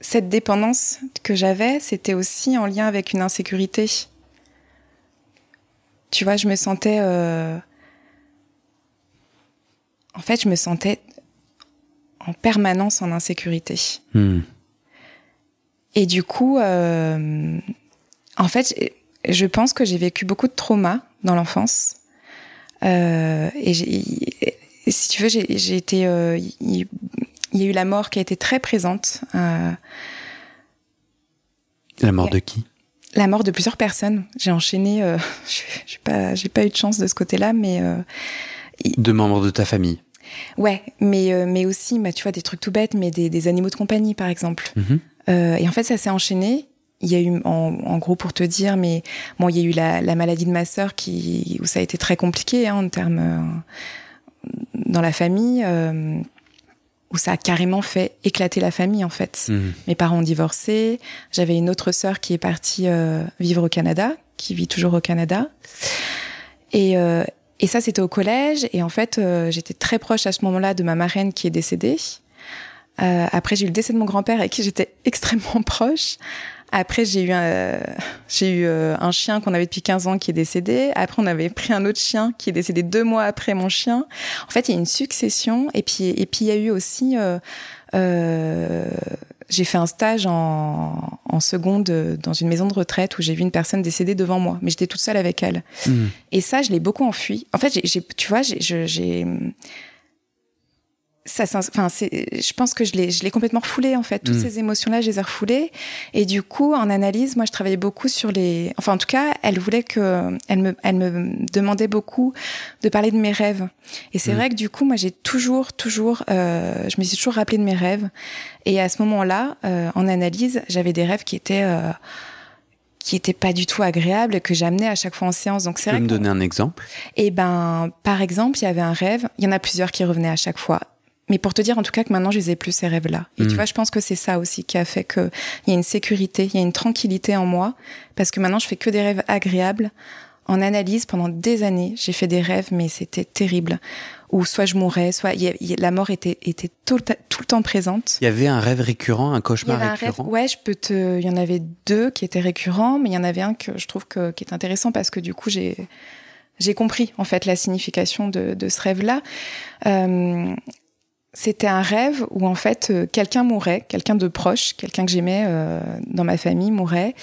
cette dépendance que j'avais, c'était aussi en lien avec une insécurité. Tu vois, je me sentais. euh, En fait, je me sentais en permanence en insécurité. Hmm. Et du coup, euh, en fait, je pense que j'ai vécu beaucoup de traumas dans l'enfance. Euh, et, et si tu veux, j'ai été. Il y a eu la mort qui a été très présente. euh, La mort de qui? La mort de plusieurs personnes. J'ai enchaîné. euh, je- j'ai pas, j'ai pas eu de chance de ce côté-là, mais euh, De membres de ta famille. ouais, mais euh, mais aussi, bah, tu vois, des trucs tout bêtes, mais des, des animaux de compagnie, par exemple. Mhm. Euh, et en fait, ça s'est enchaîné. Il y a eu, en, en gros, pour te dire, mais bon, il y a eu la, la maladie de ma sœur qui, où ça a été très compliqué hein, en termes euh, dans la famille, euh, où ça a carrément fait éclater la famille en fait. Mhm. Mes parents ont divorcé. J'avais une autre sœur qui est partie euh, vivre au Canada, qui vit toujours au Canada. Et, euh, et ça, c'était au collège. Et en fait, euh, j'étais très proche à ce moment-là de ma marraine qui est décédée. Euh, après, j'ai eu le décès de mon grand-père avec qui j'étais extrêmement proche. Après, j'ai eu un, j'ai eu euh, un chien qu'on avait depuis 15 ans qui est décédé. Après, on avait pris un autre chien qui est décédé deux mois après mon chien. En fait, il y a une succession. Et puis, et puis il y a eu aussi, euh, euh, j'ai fait un stage en, en seconde dans une maison de retraite où j'ai vu une personne décédée devant moi, mais j'étais toute seule avec elle. Mhm. Et ça, je l'ai beaucoup enfui. En fait, j'ai, j'ai- tu vois, j'ai, j'ai, ça, enfin, je pense que je l'ai, complètement refoulé en fait. Toutes Mm. ces émotions-là, je les ai refoulées. Et du coup, en analyse, moi, je travaillais beaucoup sur les. Enfin, en tout cas, elle voulait que, elle me, elle me demandait beaucoup de parler de mes rêves. Et c'est Mm. vrai que du coup, moi, j'ai toujours, toujours, euh, je me suis toujours rappelé de mes rêves. Et à ce moment-là, euh, en analyse, j'avais des rêves qui étaient euh, qui étaient pas du tout agréables et que j'amenais à chaque fois en séance. Donc Tu c'est peux vrai me donner un exemple? Et ben, par exemple, il y avait un rêve. Il y en a plusieurs qui revenaient à chaque fois. Mais pour te dire, en tout cas, que maintenant, je les ai plus ces rêves-là. Et tu vois, je pense que c'est ça aussi qui a fait que il y a une sécurité, il y a une tranquillité en moi, parce que maintenant, je fais que des rêves agréables. En analyse, pendant des années, j'ai fait des rêves, mais c'était terrible. Où soit je mourais, soit il y a- il y a- la mort était était tout le, ta- tout le temps présente. Il y avait un rêve récurrent, un Il y cauchemar un rêve. récurrent? Ouais, je peux te. Il y en avait deux qui étaient récurrents, mais il y en avait un que je trouve que, qui est intéressant parce que du coup, j'ai j'ai compris en fait la signification de, de ce rêve-là. Euh, C'était un rêve où en fait euh, quelqu'un mourait, quelqu'un de proche, quelqu'un que j'aimais euh, dans ma famille mourait.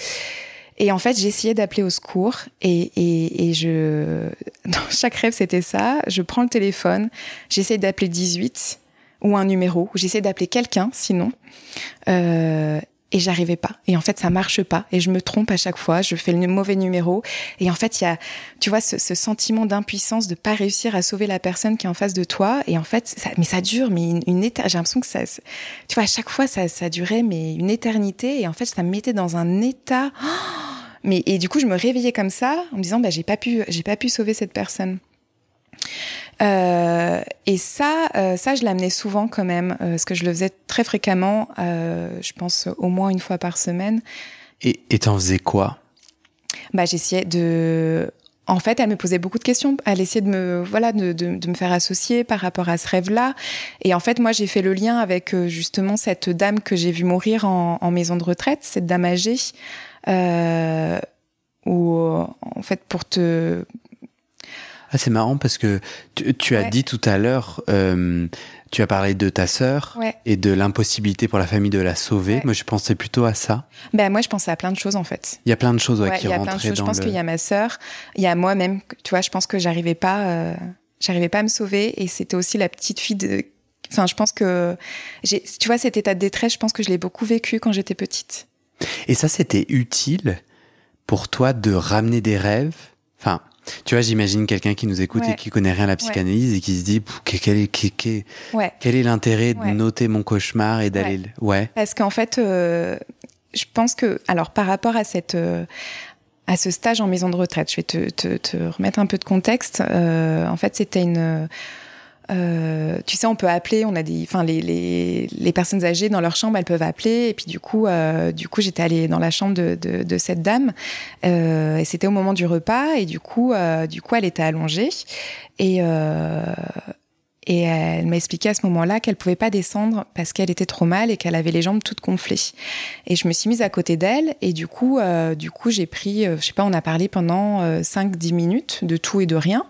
Et en fait, j'essayais d'appeler au secours et, et, et je dans chaque rêve c'était ça. Je prends le téléphone, j'essaie d'appeler 18 ou un numéro, j'essaie d'appeler quelqu'un sinon. Euh, et j'arrivais pas. Et en fait, ça marche pas. Et je me trompe à chaque fois. Je fais le mauvais numéro. Et en fait, il y a, tu vois, ce, sentiment d'impuissance de pas réussir à sauver la personne qui est en face de toi. Et en fait, ça, mais ça dure, mais une, une J'ai l'impression que ça, tu vois, à chaque fois, ça, ça durait, mais une éternité. Et en fait, ça me mettait dans un état. mais et du coup, je me réveillais comme ça en me disant, bah, j'ai pas pu, j'ai pas pu sauver cette personne. Euh, et ça, euh, ça, je l'amenais souvent quand même, euh, parce que je le faisais très fréquemment, je pense au moins une fois par semaine. Et t'en faisais quoi? Bah, j'essayais de. En fait, elle me posait beaucoup de questions. Elle essayait de me, voilà, de, de, me faire associer par rapport à ce rêve-là. Et en fait, moi, j'ai fait le lien avec justement cette dame que j'ai vue mourir en, en, maison de retraite, cette dame âgée, euh, où en fait, pour te ah, c'est marrant parce que tu, as dit tout à l'heure, euh, tu as parlé de ta sœur et de l'impossibilité pour la famille de la sauver. Moi, je pensais plutôt à ça. Ben, moi, je pensais à plein de choses en fait. Il y a plein de choses ouais, qui rentrent dans Je pense qu'il y a ma sœur, il y a moi-même. Tu vois, je pense que j'arrivais pas, euh, j'arrivais pas à me sauver et c'était aussi la petite fille de. Enfin, je pense que j'ai, tu vois, cet état de détresse, je pense que je l'ai beaucoup vécu quand j'étais petite. Et ça, c'était utile pour toi de ramener des rêves? Enfin, tu vois, j'imagine quelqu'un qui nous écoute et qui connaît rien à la psychanalyse et qui se dit quel est, quel, est l'intérêt de noter mon cauchemar et d'aller. Ouais. Parce qu'en fait, euh, je pense que, alors par rapport à cette. Euh, à ce stage en maison de retraite, je vais te, te, te remettre un peu de contexte. Euh, en fait, c'était une euh, tu sais, on peut appeler, on a des, enfin les, les, les, personnes âgées dans leur chambre, elles peuvent appeler. Et puis du coup, euh, du coup, j'étais allée dans la chambre de, de, de cette dame. Euh, et c'était au moment du repas. Et du coup, euh, du coup, elle était allongée. Et euh, et elle m'a expliqué à ce moment-là qu'elle pouvait pas descendre parce qu'elle était trop mal et qu'elle avait les jambes toutes gonflées. Et je me suis mise à côté d'elle et du coup, du coup, j'ai pris, je sais pas, on a parlé pendant 5-10 minutes de tout et de rien.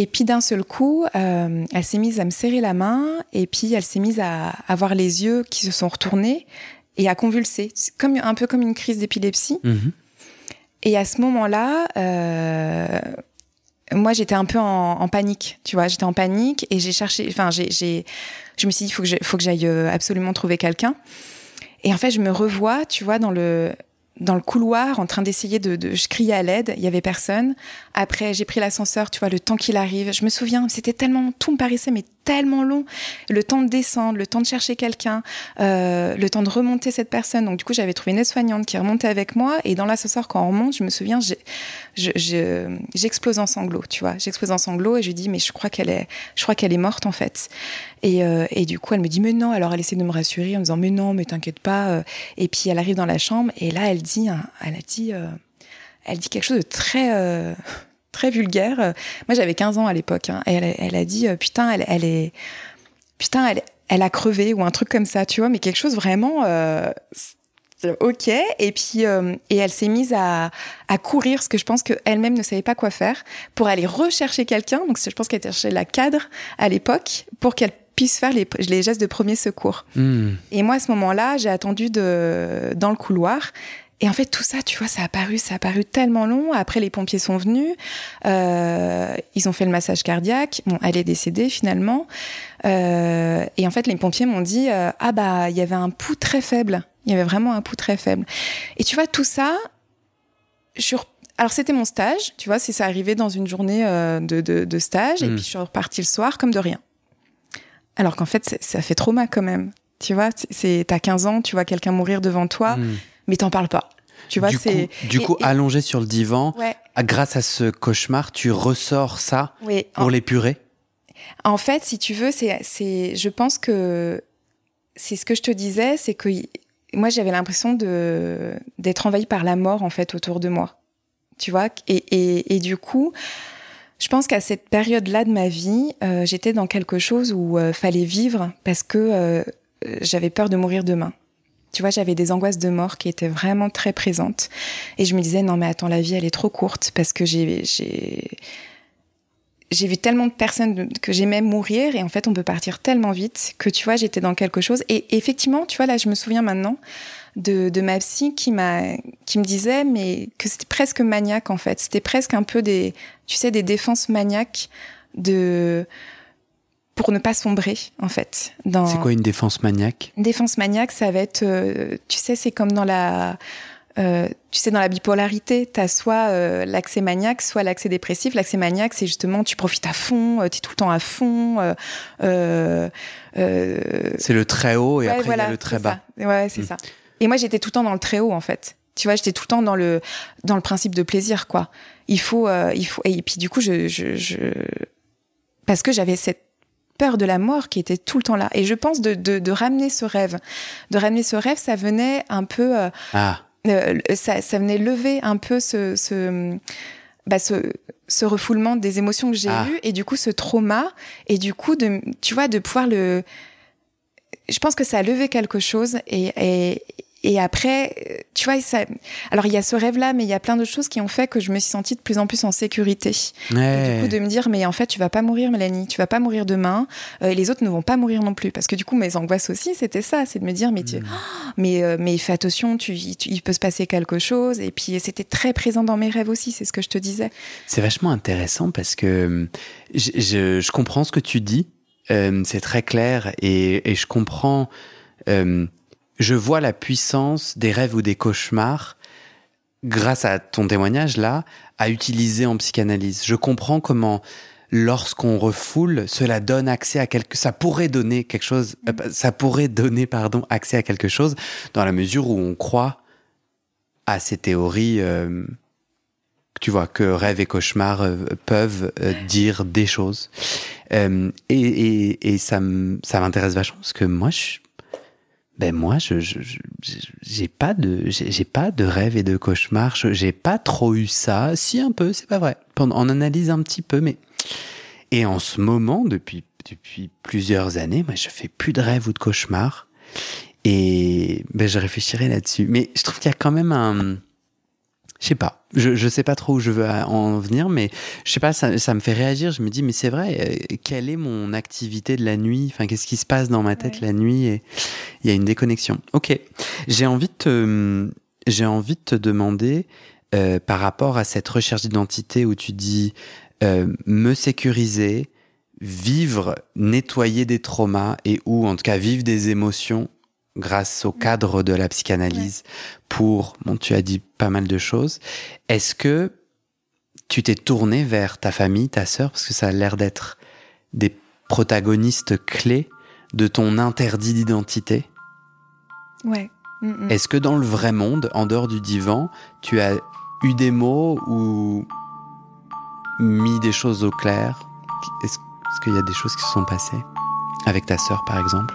Et puis d'un seul coup, euh, elle s'est mise à me serrer la main et puis elle s'est mise à avoir les yeux qui se sont retournés et à convulser, comme un peu comme une crise d'épilepsie. Mhm. Et à ce moment-là, euh, moi j'étais un peu en, panique, tu vois, j'étais en panique et j'ai cherché, enfin j'ai, je me suis dit il faut que faut que j'aille euh, absolument trouver quelqu'un. Et en fait, je me revois, tu vois, dans le dans le couloir en train d'essayer de, de, je criais à l'aide, il y avait personne. Après, j'ai pris l'ascenseur, tu vois, le temps qu'il arrive. Je me souviens, c'était tellement, tout me paraissait mais tellement long. Le temps de descendre, le temps de chercher quelqu'un, euh, le temps de remonter cette personne. Donc du coup, j'avais trouvé une aide-soignante qui remontait avec moi. Et dans l'ascenseur, quand on remonte, je me souviens, j'explose en sanglots, tu vois. J'explose en sanglots et je dis, mais je crois qu'elle est, je crois qu'elle est morte en fait. Et, euh, et, du coup, elle me dit, mais non. Alors elle essaie de me rassurer en me disant, mais non, mais t'inquiète pas. Euh. Et puis elle arrive dans la chambre et là, elle dit, elle a dit, euh, elle dit quelque chose de très très vulgaire. Moi, j'avais 15 ans à l'époque. Hein, et elle, elle, a dit, putain, elle, elle est, putain, elle, elle a crevé ou un truc comme ça, tu vois, mais quelque chose vraiment. Euh, ok. Et puis, euh, et elle s'est mise à, à courir, parce que je pense qu'elle-même ne savait pas quoi faire, pour aller rechercher quelqu'un. Donc, je pense qu'elle était chercher la cadre à l'époque pour qu'elle puisse faire les, les, gestes de premier secours. Hmm. Et moi, à ce moment-là, j'ai attendu de, dans le couloir. Et en fait, tout ça, tu vois, ça a paru, ça a paru tellement long. Après, les pompiers sont venus, euh, ils ont fait le massage cardiaque. Bon, elle est décédée finalement. Euh, et en fait, les pompiers m'ont dit, euh, ah bah, il y avait un pouls très faible. Il y avait vraiment un pouls très faible. Et tu vois, tout ça, sur alors c'était mon stage, tu vois, c'est ça arrivait dans une journée euh, de, de, de, stage, et hmm. puis je suis repartie le soir comme de rien. Alors qu'en fait, ça fait trauma quand même. Tu vois, c'est t'as 15 ans, tu vois quelqu'un mourir devant toi. Hmm mais t'en parles pas. Tu vois, c'est. Du coup, allongé sur le divan, grâce à ce cauchemar, tu ressors ça pour l'épurer En fait, si tu veux, c'est, c'est, je pense que c'est ce que je te disais, c'est que moi, j'avais l'impression de d'être envahie par la mort en fait autour de moi. Tu vois, et, et, et du coup. Je pense qu'à cette période-là de ma vie, euh, j'étais dans quelque chose où euh, fallait vivre parce que euh, j'avais peur de mourir demain. Tu vois, j'avais des angoisses de mort qui étaient vraiment très présentes. Et je me disais, non, mais attends, la vie, elle est trop courte parce que j'ai, j'ai, vu tellement de personnes que j'aimais mourir et en fait, on peut partir tellement vite que tu vois, j'étais dans quelque chose. Et effectivement, tu vois, là, je me souviens maintenant de, de ma psy qui m'a, qui me disait, mais que c'était presque maniaque en fait. C'était presque un peu des, tu sais, des défenses maniaques de, pour ne pas sombrer, en fait. Dans... C'est quoi une défense maniaque? Défense maniaque, ça va être, euh, tu sais, c'est comme dans la, euh, tu sais, dans la bipolarité, tu as soit euh, l'accès maniaque, soit l'accès dépressif. L'accès maniaque, c'est justement, tu profites à fond, tu es tout le temps à fond. c'est le très haut et après, il y a le très bas. Ouais, c'est hmm. ça. Et moi, j'étais tout le temps dans le très haut, en fait. Tu vois, j'étais tout le temps dans le, dans le principe de plaisir, quoi. Il faut, il faut, et puis du coup, je, je, je... parce que j'avais cette peur de la mort qui était tout le temps là. Et je pense de, de, ramener ce rêve, de ramener ce rêve, ça venait un peu, euh, ah. Euh, ça, ça, venait lever un peu ce, ce, bah, ce, ce refoulement des émotions que j'ai ah. eues et du coup ce trauma et du coup de, tu vois, de pouvoir le, je pense que ça a levé quelque chose et, et, et après, tu vois, ça... alors il y a ce rêve-là, mais il y a plein d'autres choses qui ont fait que je me suis sentie de plus en plus en sécurité. du coup, de me dire, mais en fait, tu vas pas mourir, Mélanie, tu vas pas mourir demain, euh, et les autres ne vont pas mourir non plus. Parce que du coup, mes angoisses aussi, c'était ça, c'est de me dire, mais, tu... Hmm. mais, euh, mais fais attention, tu, il peut se passer quelque chose. Et puis, c'était très présent dans mes rêves aussi, c'est ce que je te disais. C'est vachement intéressant parce que je, je, je comprends ce que tu dis, euh, c'est très clair, et, et je comprends je vois la puissance des rêves ou des cauchemars grâce à ton témoignage là, à utiliser en psychanalyse. Je comprends comment lorsqu'on refoule, cela donne accès à quelque, ça pourrait donner quelque chose, euh, ça pourrait donner, pardon, accès à quelque chose dans la mesure où on croit à ces théories, euh, tu vois, que rêves et cauchemars euh, peuvent dire des choses. et, et, et ça m'intéresse vachement parce que moi, je, ben moi, je j'ai pas de j'ai pas de rêve et de cauchemar. J'ai pas trop eu ça. Si un peu, c'est pas vrai. On analyse un petit peu, mais et en ce moment, depuis depuis plusieurs années, moi, je fais plus de rêves ou de cauchemars. Et ben je réfléchirai là-dessus. Mais je trouve qu'il y a quand même un je sais pas. Je, je sais pas trop où je veux en venir, mais je sais pas, ça, ça me fait réagir. Je me dis, mais c'est vrai, euh, quelle est mon activité de la nuit? Enfin, qu'est-ce qui se passe dans ma tête la nuit? Et il y a une déconnexion. Ok, j'ai envie de te, j'ai envie de te demander euh, par rapport à cette recherche d'identité où tu dis euh, me sécuriser, vivre, nettoyer des traumas et ou en tout cas vivre des émotions grâce au cadre de la psychanalyse pour, bon, tu as dit pas mal de choses. Est-ce que tu t'es tourné vers ta famille, ta sœur, parce que ça a l'air d'être des protagonistes clés de ton interdit d'identité? Ouais. Mm, mm. Est-ce que dans le vrai monde, en dehors du divan, tu as eu des mots ou mis des choses au clair? Est-ce qu'il y a des choses qui se sont passées avec ta sœur, par exemple?